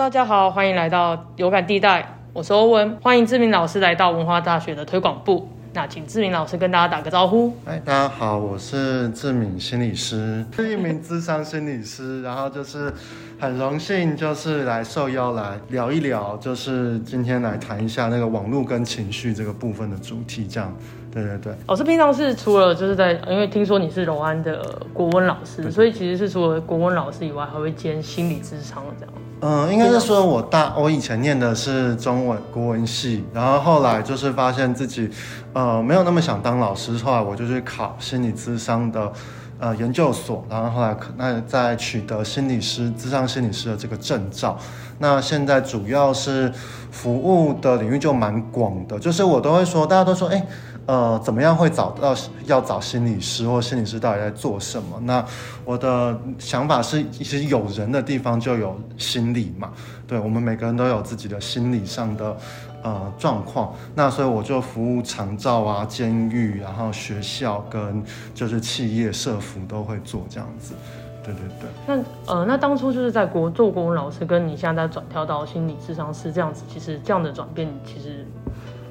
大家好，欢迎来到有感地带，我是欧文，欢迎志明老师来到文化大学的推广部。那请志明老师跟大家打个招呼。哎，大家好，我是志敏心理师，是一名智商心理师，然后就是很荣幸，就是来受邀来聊一聊，就是今天来谈一下那个网络跟情绪这个部分的主题，这样。对对对，老师平常是除了就是在，因为听说你是柔安的国文老师，所以其实是除了国文老师以外，还会兼心理智商这样。嗯，应该是说我大我以前念的是中文国文系，然后后来就是发现自己，呃，没有那么想当老师，后来我就去考心理智商的呃研究所，然后后来那在取得心理师智商心理师的这个证照。那现在主要是服务的领域就蛮广的，就是我都会说，大家都说，哎。呃，怎么样会找到要找心理师或心理师到底在做什么？那我的想法是，其实有人的地方就有心理嘛。对我们每个人都有自己的心理上的呃状况。那所以我就服务长照啊、监狱，然后学校跟就是企业社服都会做这样子。对对对。那呃，那当初就是在国做国文老师，跟你现在转跳到心理智商师这样子，其实这样的转变其实。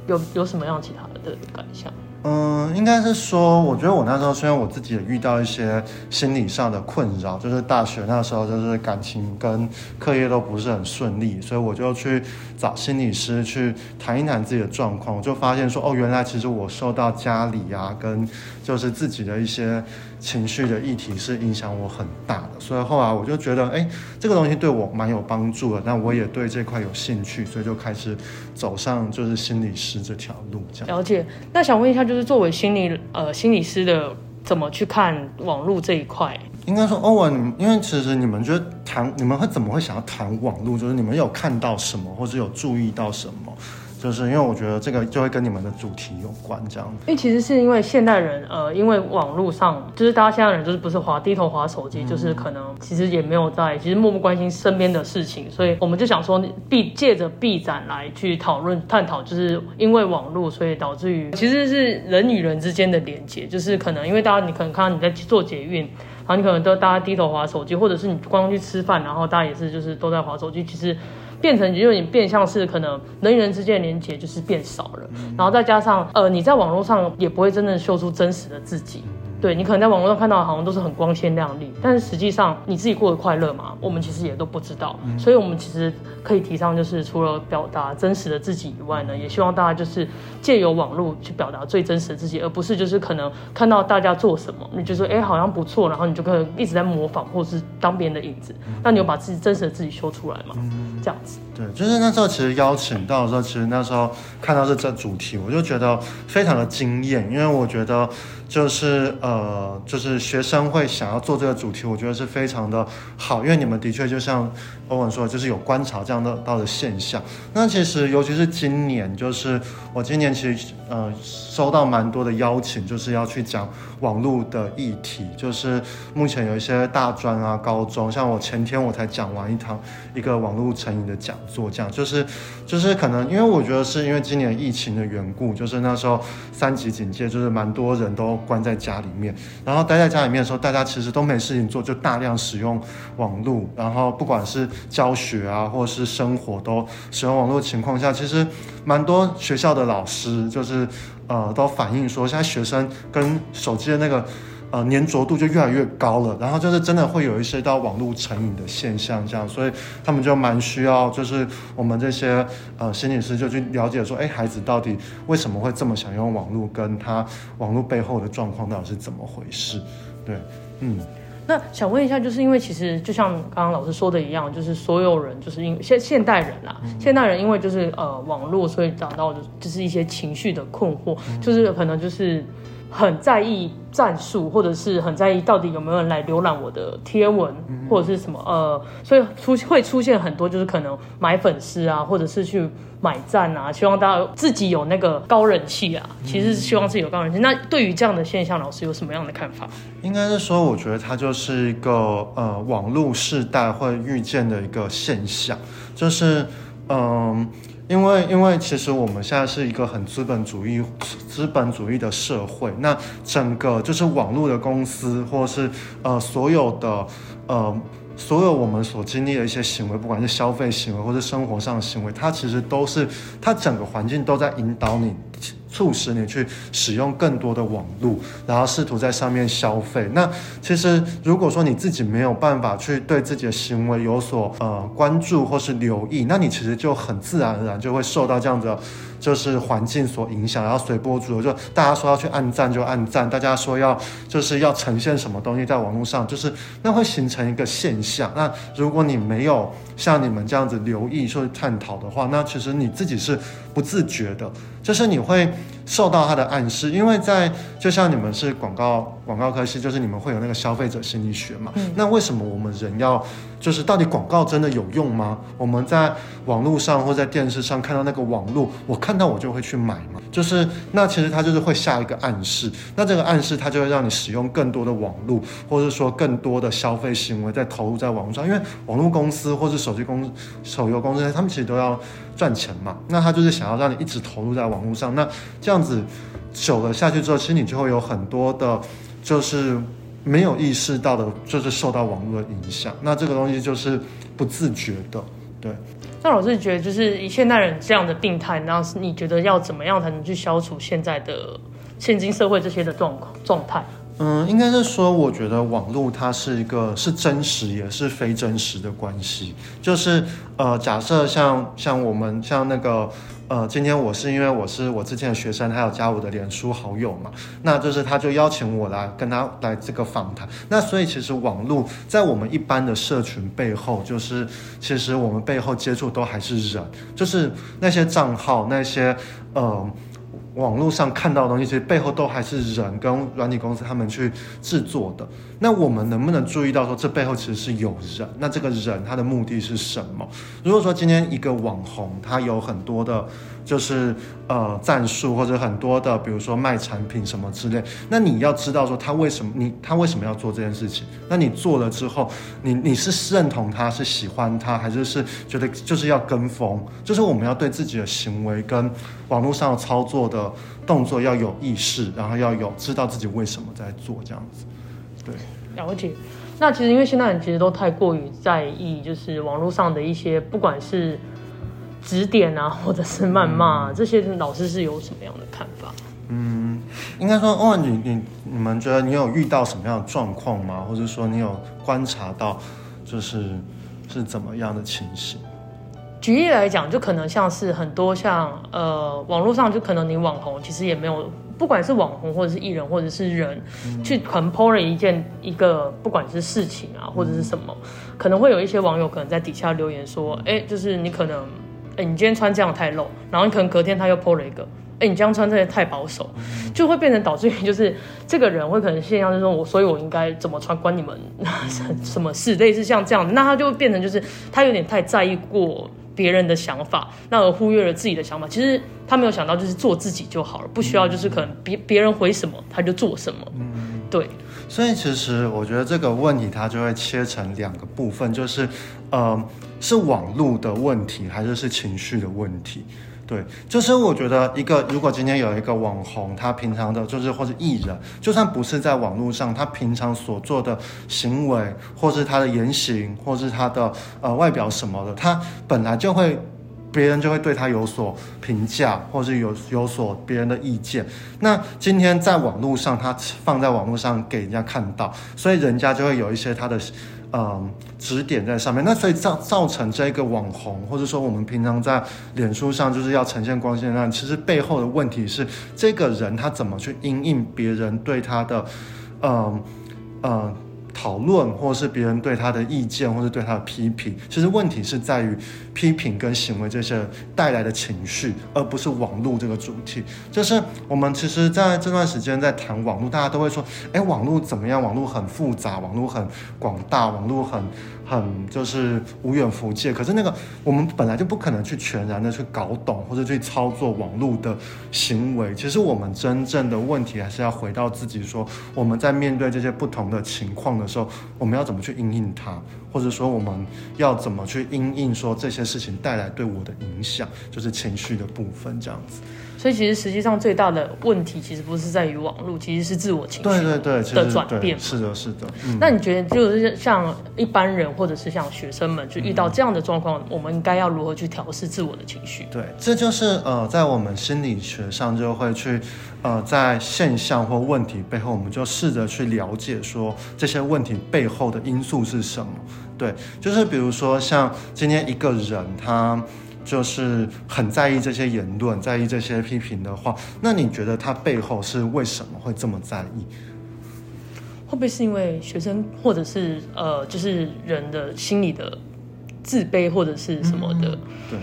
有有什么样其他的感想？嗯，应该是说，我觉得我那时候虽然我自己也遇到一些心理上的困扰，就是大学那时候就是感情跟课业都不是很顺利，所以我就去找心理师去谈一谈自己的状况，我就发现说，哦，原来其实我受到家里啊跟就是自己的一些。情绪的议题是影响我很大的，所以后来我就觉得，哎，这个东西对我蛮有帮助的。那我也对这块有兴趣，所以就开始走上就是心理师这条路。这样了解。那想问一下，就是作为心理呃心理师的，怎么去看网络这一块？应该说，欧文，因为其实你们觉得谈，你们会怎么会想要谈网络？就是你们有看到什么，或者有注意到什么？就是因为我觉得这个就会跟你们的主题有关，这样。因为其实是因为现代人，呃，因为网络上，就是大家现在人就是不是滑低头滑手机，就是可能其实也没有在，其实默默关心身边的事情，所以我们就想说，闭借着闭展来去讨论探讨，就是因为网络，所以导致于其实是人与人之间的连接，就是可能因为大家你可能看到你在做捷运，然后你可能都大家低头滑手机，或者是你光去吃饭，然后大家也是就是都在滑手机，其实。变成就有点变相是可能人与人之间的连接就是变少了，然后再加上呃你在网络上也不会真正秀出真实的自己。对你可能在网络上看到好像都是很光鲜亮丽，但是实际上你自己过得快乐吗？我们其实也都不知道。所以，我们其实可以提倡，就是除了表达真实的自己以外呢，也希望大家就是借由网络去表达最真实的自己，而不是就是可能看到大家做什么，你就说哎好像不错，然后你就可能一直在模仿或是当别人的影子。那你有把自己真实的自己修出来吗？这样子。对，就是那时候其实邀请到的时候，其实那时候看到这这主题，我就觉得非常的惊艳，因为我觉得。就是呃，就是学生会想要做这个主题，我觉得是非常的好，因为你们的确就像欧文说，就是有观察这样的到的现象。那其实尤其是今年，就是我今年其实呃收到蛮多的邀请，就是要去讲网络的议题。就是目前有一些大专啊、高中，像我前天我才讲完一堂一个网络成瘾的讲座，这样就是就是可能因为我觉得是因为今年疫情的缘故，就是那时候三级警戒，就是蛮多人都。关在家里面，然后待在家里面的时候，大家其实都没事情做，就大量使用网络。然后不管是教学啊，或者是生活，都使用网络情况下，其实蛮多学校的老师就是呃，都反映说，现在学生跟手机的那个。呃，粘着度就越来越高了，然后就是真的会有一些到网络成瘾的现象，这样，所以他们就蛮需要，就是我们这些呃心理师就去了解说，哎，孩子到底为什么会这么想用网络，跟他网络背后的状况到底是怎么回事？对，嗯，那想问一下，就是因为其实就像刚刚老师说的一样，就是所有人就是因现现代人啦，现代人因为就是呃网络，所以找到的就是一些情绪的困惑，就是可能就是。很在意战术，或者是很在意到底有没有人来浏览我的贴文，或者是什么呃，所以出会出现很多就是可能买粉丝啊，或者是去买赞啊，希望大家自己有那个高人气啊，其实是希望自己有高人气。那对于这样的现象，老师有什么样的看法？应该是说，我觉得它就是一个呃网络世代会遇见的一个现象，就是嗯。因为，因为其实我们现在是一个很资本主义、资本主义的社会，那整个就是网络的公司，或是呃所有的呃所有我们所经历的一些行为，不管是消费行为或是生活上的行为，它其实都是它整个环境都在引导你。促使你去使用更多的网络，然后试图在上面消费。那其实如果说你自己没有办法去对自己的行为有所呃关注或是留意，那你其实就很自然而然就会受到这样的就是环境所影响，然后随波逐流。就大家说要去按赞就按赞，大家说要就是要呈现什么东西在网络上，就是那会形成一个现象。那如果你没有像你们这样子留意或探讨的话，那其实你自己是不自觉的，就是你会。受到他的暗示，因为在就像你们是广告广告科系，就是你们会有那个消费者心理学嘛。那为什么我们人要就是到底广告真的有用吗？我们在网络上或在电视上看到那个网络，我看到我就会去买嘛。就是那其实它就是会下一个暗示，那这个暗示它就会让你使用更多的网络，或者说更多的消费行为在投入在网络上，因为网络公司或是手机公手游公司，他们其实都要。赚钱嘛，那他就是想要让你一直投入在网络上，那这样子久了下去之后，其实你就会有很多的，就是没有意识到的，就是受到网络的影响。那这个东西就是不自觉的，对。那老师觉得，就是以现代人这样的病态，那你觉得要怎么样才能去消除现在的现今社会这些的状况状态？嗯，应该是说，我觉得网络它是一个是真实也是非真实的关系。就是呃，假设像像我们像那个呃，今天我是因为我是我之前的学生，他有加我的脸书好友嘛，那就是他就邀请我来跟他来这个访谈。那所以其实网络在我们一般的社群背后，就是其实我们背后接触都还是人，就是那些账号那些呃。网络上看到的东西，其实背后都还是人跟软体公司他们去制作的。那我们能不能注意到说，这背后其实是有人？那这个人他的目的是什么？如果说今天一个网红，他有很多的。就是呃战术或者很多的，比如说卖产品什么之类，那你要知道说他为什么你他为什么要做这件事情？那你做了之后，你你是认同他是喜欢他，还是是觉得就是要跟风？就是我们要对自己的行为跟网络上操作的动作要有意识，然后要有知道自己为什么在做这样子。对，了解。那其实因为现在人其实都太过于在意，就是网络上的一些不管是。指点啊，或者是谩骂，这些老师是有什么样的看法？嗯，应该说，欧文，你你你们觉得你有遇到什么样的状况吗？或者说你有观察到，就是是怎么样的情形？举例来讲，就可能像是很多像呃网络上，就可能你网红其实也没有，不管是网红或者是艺人或者是人，去很 po 了一件一个不管是事情啊或者是什么，可能会有一些网友可能在底下留言说，哎，就是你可能。哎，你今天穿这样太露，然后你可能隔天他又 po 了一个，哎，你这样穿这些太保守，就会变成导致于就是这个人会可能现象就是说我，所以我应该怎么穿关你们 什么事？类似像这样，那他就会变成就是他有点太在意过别人的想法，那而忽略了自己的想法。其实他没有想到就是做自己就好了，不需要就是可能别别人回什么他就做什么。嗯，对。所以其实我觉得这个问题它就会切成两个部分，就是呃。是网络的问题，还是是情绪的问题？对，就是我觉得一个，如果今天有一个网红，他平常的，就是或者艺人，就算不是在网络上，他平常所做的行为，或是他的言行，或是他的呃外表什么的，他本来就会，别人就会对他有所评价，或是有有所别人的意见。那今天在网络上，他放在网络上给人家看到，所以人家就会有一些他的。嗯，指点在上面，那所以造造成这个网红，或者说我们平常在脸书上就是要呈现光鲜亮，其实背后的问题是这个人他怎么去因应别人对他的，嗯嗯。讨论，或是别人对他的意见，或是对他的批评，其实问题是在于批评跟行为这些带来的情绪，而不是网络这个主题。就是我们其实在这段时间在谈网络，大家都会说，哎，网络怎么样？网络很复杂，网络很广大，网络很。很就是无远弗届，可是那个我们本来就不可能去全然的去搞懂或者去操作网络的行为。其实我们真正的问题还是要回到自己，说我们在面对这些不同的情况的时候，我们要怎么去应应它，或者说我们要怎么去应应说这些事情带来对我的影响，就是情绪的部分这样子。所以其实实际上最大的问题其实不是在于网络，其实是自我情绪对对对，的转对变。是的，是的。嗯，那你觉得，就是像一般人或者是像学生们，就遇到这样的状况，我们应该要如何去调试自我的情绪？对，这就是呃，在我们心理学上就会去呃，在现象或问题背后，我们就试着去了解说这些问题背后的因素是什么。对，就是比如说像今天一个人他。就是很在意这些言论，在意这些批评的话，那你觉得他背后是为什么会这么在意？会不会是因为学生，或者是呃，就是人的心理的自卑，或者是什么的？对。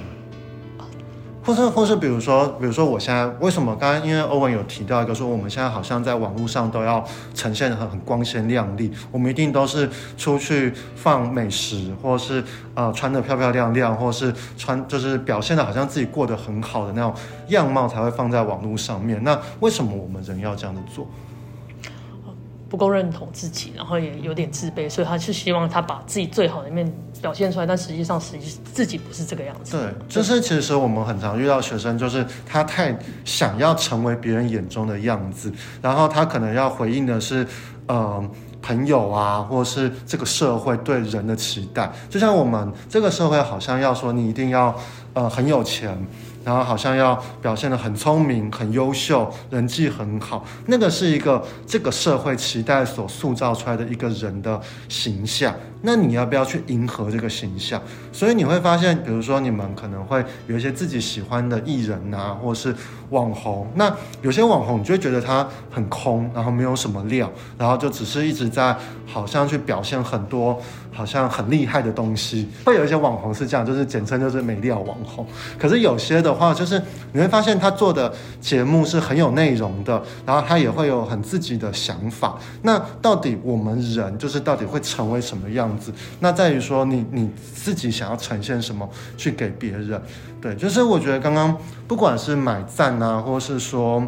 或是或是比如说，比如说我现在为什么刚刚因为欧文有提到一个说，我们现在好像在网络上都要呈现很很光鲜亮丽，我们一定都是出去放美食，或是呃穿的漂漂亮亮，或是穿就是表现的好像自己过得很好的那种样貌才会放在网络上面。那为什么我们人要这样子做？不够认同自己，然后也有点自卑，所以他是希望他把自己最好的一面表现出来，但实际上实际自己不是这个样子。对，就是其实我们很常遇到学生，就是他太想要成为别人眼中的样子，然后他可能要回应的是，呃，朋友啊，或是这个社会对人的期待。就像我们这个社会好像要说你一定要呃很有钱。然后好像要表现的很聪明、很优秀、人际很好，那个是一个这个社会期待所塑造出来的一个人的形象。那你要不要去迎合这个形象？所以你会发现，比如说你们可能会有一些自己喜欢的艺人啊，或是网红。那有些网红，你就会觉得他很空，然后没有什么料，然后就只是一直在好像去表现很多好像很厉害的东西。会有一些网红是这样，就是简称就是没料网红。可是有些的话，就是你会发现他做的节目是很有内容的，然后他也会有很自己的想法。那到底我们人就是到底会成为什么样？子，那在于说你你自己想要呈现什么去给别人，对，就是我觉得刚刚不管是买赞啊，或是说，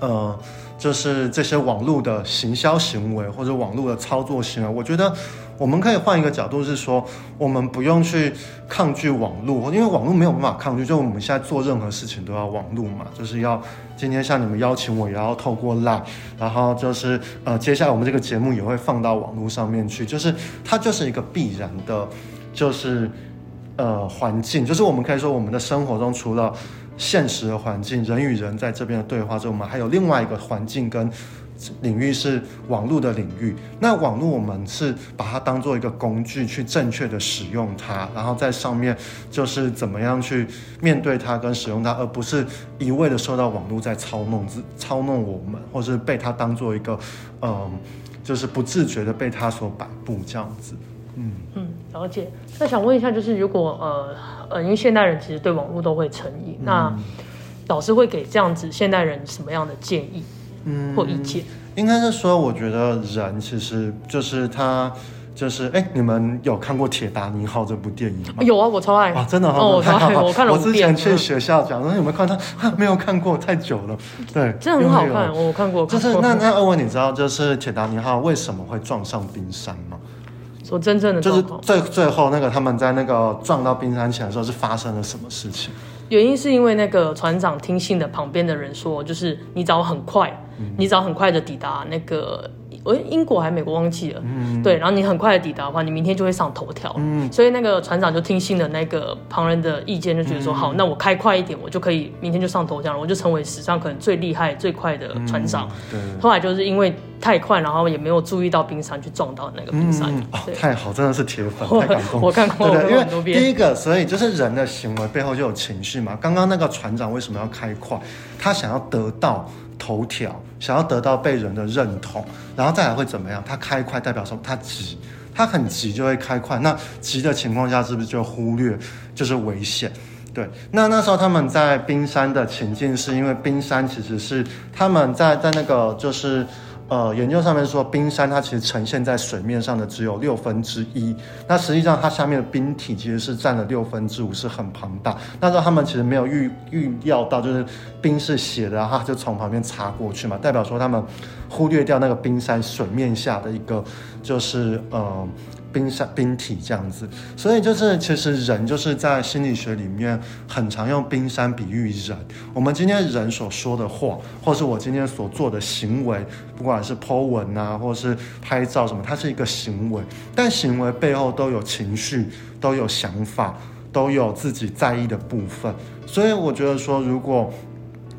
呃，就是这些网络的行销行为或者网络的操作行为，我觉得。我们可以换一个角度，是说我们不用去抗拒网络，因为网络没有办法抗拒。就我们现在做任何事情都要网络嘛，就是要今天像你们邀请我，也要透过 Line，然后就是呃，接下来我们这个节目也会放到网络上面去，就是它就是一个必然的，就是呃环境，就是我们可以说我们的生活中除了现实的环境，人与人在这边的对话之后，我们还有另外一个环境跟。领域是网络的领域，那网络我们是把它当做一个工具去正确的使用它，然后在上面就是怎么样去面对它跟使用它，而不是一味的受到网络在操弄操弄我们，或是被它当做一个嗯，就是不自觉的被它所摆布这样子。嗯嗯，了解。那想问一下，就是如果呃呃，因为现代人其实对网络都会成瘾，那老师会给这样子现代人什么样的建议？嗯，或意见，应该是说，我觉得人其实就是他，就是哎，你们有看过《铁达尼号》这部电影吗？有啊，我超爱啊，真的哦，我超爱，我看了我之前去学校讲，说有没有看他？没有看过，太久了。对，真的很好看，我看过。就是那那二位，你知道就是《铁达尼号》为什么会撞上冰山吗？说真正的，就是最最后那个他们在那个撞到冰山前的时候，是发生了什么事情？原因是因为那个船长听信的旁边的人说，就是你只要很快，你只要很快的抵达那个。我英国还是美国忘记了，嗯对，然后你很快的抵达的话，你明天就会上头条，嗯所以那个船长就听信了那个旁人的意见，就觉得说好，那我开快一点，我就可以明天就上头条了，我就成为史上可能最厉害、最快的船长。对后来就是因为太快，然后也没有注意到冰山，去撞到那个冰山。哦太好，真的是铁粉，太感动。我看过，对，因为第一个，所以就是人的行为背后就有情绪嘛。刚刚那个船长为什么要开快？他想要得到。头条想要得到被人的认同，然后再来会怎么样？他开快代表说他急，他很急就会开快。那急的情况下是不是就忽略就是危险？对，那那时候他们在冰山的情境是因为冰山其实是他们在在那个就是。呃，研究上面说，冰山它其实呈现在水面上的只有六分之一，那实际上它下面的冰体其实是占了六分之五，是很庞大。那时候他们其实没有预预料到，就是冰是斜的，然后就从旁边擦过去嘛，代表说他们忽略掉那个冰山水面下的一个就是呃冰山冰体这样子，所以就是其实人就是在心理学里面很常用冰山比喻人。我们今天人所说的话，或是我今天所做的行为，不管是 Po 文啊，或是拍照什么，它是一个行为，但行为背后都有情绪，都有想法，都有自己在意的部分。所以我觉得说，如果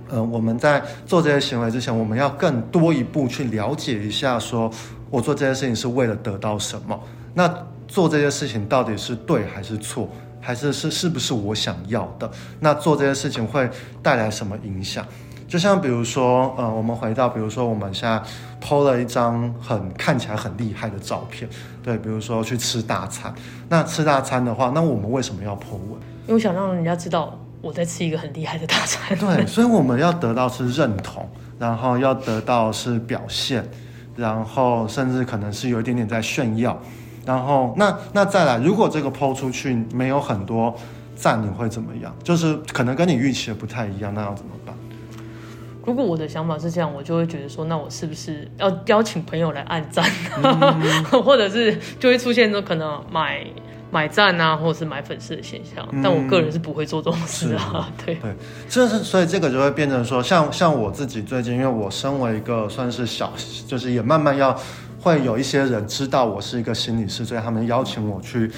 呃我们在做这些行为之前，我们要更多一步去了解一下，说我做这些事情是为了得到什么。那做这些事情到底是对还是错，还是是是不是我想要的？那做这些事情会带来什么影响？就像比如说，呃，我们回到，比如说我们现在 PO 了一张很看起来很厉害的照片，对，比如说去吃大餐。那吃大餐的话，那我们为什么要 PO 文？因为想让人家知道我在吃一个很厉害的大餐。对，所以我们要得到是认同，然后要得到是表现，然后甚至可能是有一点点在炫耀。然后，那那再来，如果这个抛出去没有很多赞，你会怎么样？就是可能跟你预期的不太一样，那要怎么办？如果我的想法是这样，我就会觉得说，那我是不是要邀请朋友来按赞，或者是就会出现说可能买买赞啊，或者是买粉丝的现象。但我个人是不会做这种事啊。对对，这是所以这个就会变成说，像像我自己最近，因为我身为一个算是小，就是也慢慢要。会有一些人知道我是一个心理师，所以他们邀请我去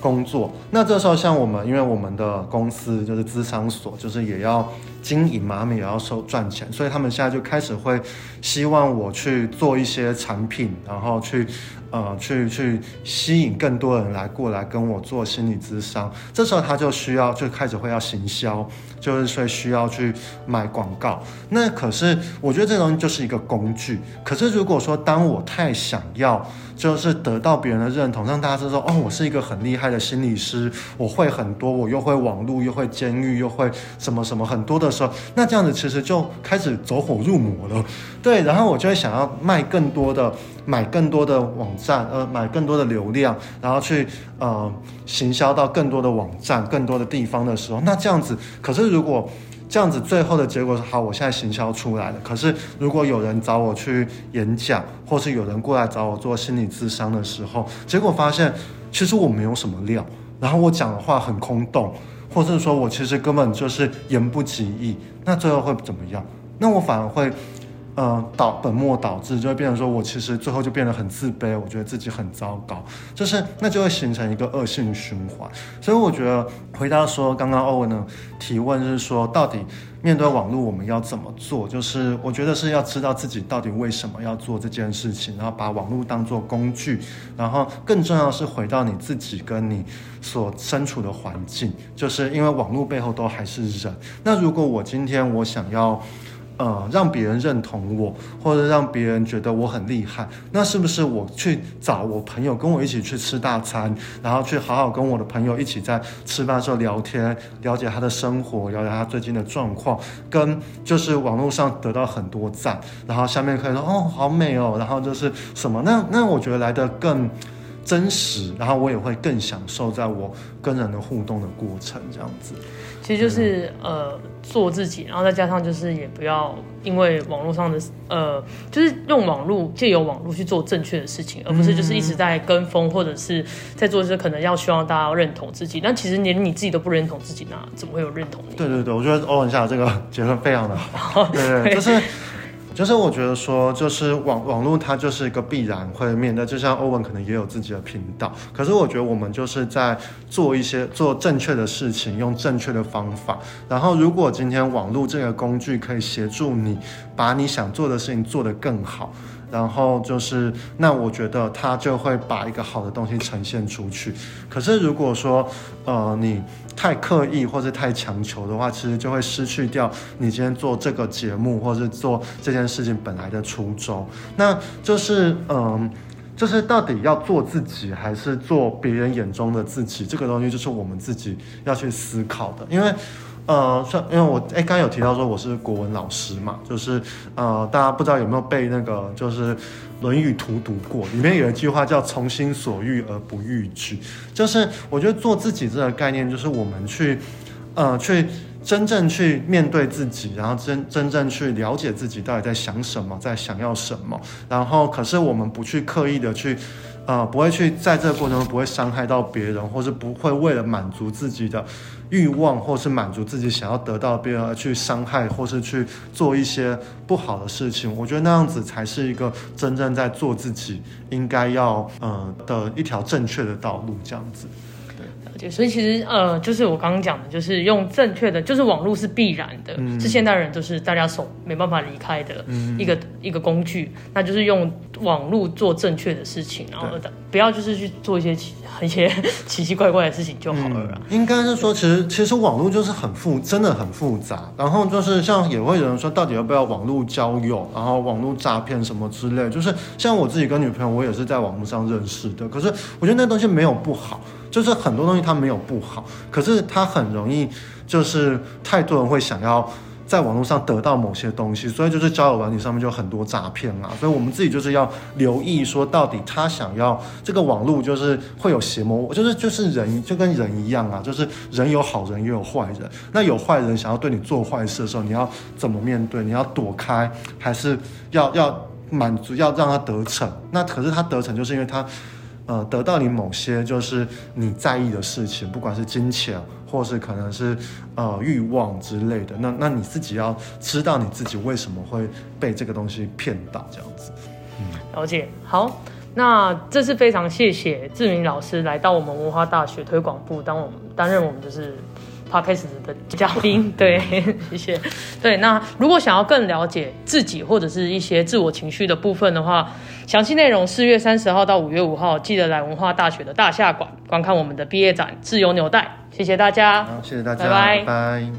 工作。那这时候，像我们，因为我们的公司就是资商所，就是也要经营嘛，他们也要收赚钱，所以他们现在就开始会希望我去做一些产品，然后去。呃，去去吸引更多人来过来跟我做心理咨商，这时候他就需要就开始会要行销，就是说需要去买广告。那可是我觉得这东西就是一个工具。可是如果说当我太想要，就是得到别人的认同，让大家知道哦，我是一个很厉害的心理师，我会很多，我又会网络，又会监狱，又会什么什么很多的时候，那这样子其实就开始走火入魔了。对，然后我就会想要卖更多的。买更多的网站，呃，买更多的流量，然后去呃行销到更多的网站、更多的地方的时候，那这样子，可是如果这样子最后的结果是好，我现在行销出来了，可是如果有人找我去演讲，或是有人过来找我做心理咨商的时候，结果发现其实我没有什么料，然后我讲的话很空洞，或是说我其实根本就是言不及义，那最后会怎么样？那我反而会。呃，导本末倒置，就会变成说我其实最后就变得很自卑，我觉得自己很糟糕，就是那就会形成一个恶性循环。所以我觉得回答说刚刚欧文的提问是说，到底面对网络我们要怎么做？就是我觉得是要知道自己到底为什么要做这件事情，然后把网络当做工具，然后更重要是回到你自己跟你所身处的环境，就是因为网络背后都还是人。那如果我今天我想要。呃，让别人认同我，或者让别人觉得我很厉害，那是不是我去找我朋友跟我一起去吃大餐，然后去好好跟我的朋友一起在吃饭的时候聊天，了解他的生活，了解他最近的状况，跟就是网络上得到很多赞，然后下面可以说哦好美哦，然后就是什么，那那我觉得来的更真实，然后我也会更享受在我跟人的互动的过程这样子。其实就是呃做自己，然后再加上就是也不要因为网络上的呃，就是用网络借由网络去做正确的事情，而不是就是一直在跟风或者是在做一些可能要希望大家认同自己，但其实连你自己都不认同自己，那怎么会有认同你？对对对，我觉得欧文夏这个结论非常的好，对 对，就是。就是我觉得说，就是网网络它就是一个必然会面对，就像欧文可能也有自己的频道，可是我觉得我们就是在做一些做正确的事情，用正确的方法。然后如果今天网络这个工具可以协助你把你想做的事情做得更好。然后就是，那我觉得他就会把一个好的东西呈现出去。可是如果说，呃，你太刻意或者太强求的话，其实就会失去掉你今天做这个节目或者是做这件事情本来的初衷。那就是，嗯，就是到底要做自己还是做别人眼中的自己，这个东西就是我们自己要去思考的，因为。呃，像因为我哎，刚有提到说我是国文老师嘛，就是呃，大家不知道有没有背那个就是《论语图》读过，里面有一句话叫“从心所欲而不逾矩”，就是我觉得做自己这个概念，就是我们去呃去真正去面对自己，然后真真正去了解自己到底在想什么，在想要什么，然后可是我们不去刻意的去。呃，不会去在这个过程中不会伤害到别人，或是不会为了满足自己的欲望，或是满足自己想要得到别人而去伤害，或是去做一些不好的事情。我觉得那样子才是一个真正在做自己应该要嗯的一条正确的道路，这样子。所以其实呃，就是我刚刚讲的，就是用正确的，就是网络是必然的，嗯是现代人就是大家手没办法离开的一个、一个工具，那就是用网络做正确的事情，然后不要就是去做一些奇 一些奇奇怪怪的事情就好了啦。应该是说，其实其实网络就是很复，真的很复杂。然后就是像也会有人说，到底要不要网络交友，然后网络诈骗什么之类。就是像我自己跟女朋友，我也是在网络上认识的。可是我觉得那东西没有不好，就是很多东西它没有不好，可是它很容易就是太多人会想要。在网络上得到某些东西，所以就是交友软体上面就很多诈骗啊，所以我们自己就是要留意说，到底他想要这个网络就是会有邪魔，就是就是人就跟人一样啊，就是人有好人也有坏人，那有坏人想要对你做坏事的时候，你要怎么面对？你要躲开，还是要要满足，要让他得逞？那可是他得逞，就是因为他。呃，得到你某些就是你在意的事情，不管是金钱，或是可能是呃欲望之类的，那那你自己要知道你自己为什么会被这个东西骗到这样子。嗯了解，好，那这是非常谢谢志明老师来到我们文化大学推广部，当我们担任我们就是 podcast 的嘉宾，对，谢谢。对，那如果想要更了解自己或者是一些自我情绪的部分的话，详细内容四月三十号到五月五号，记得来文化大学的大夏馆观看我们的毕业展《自由纽带》。谢谢大家，好，谢谢大家，拜拜拜拜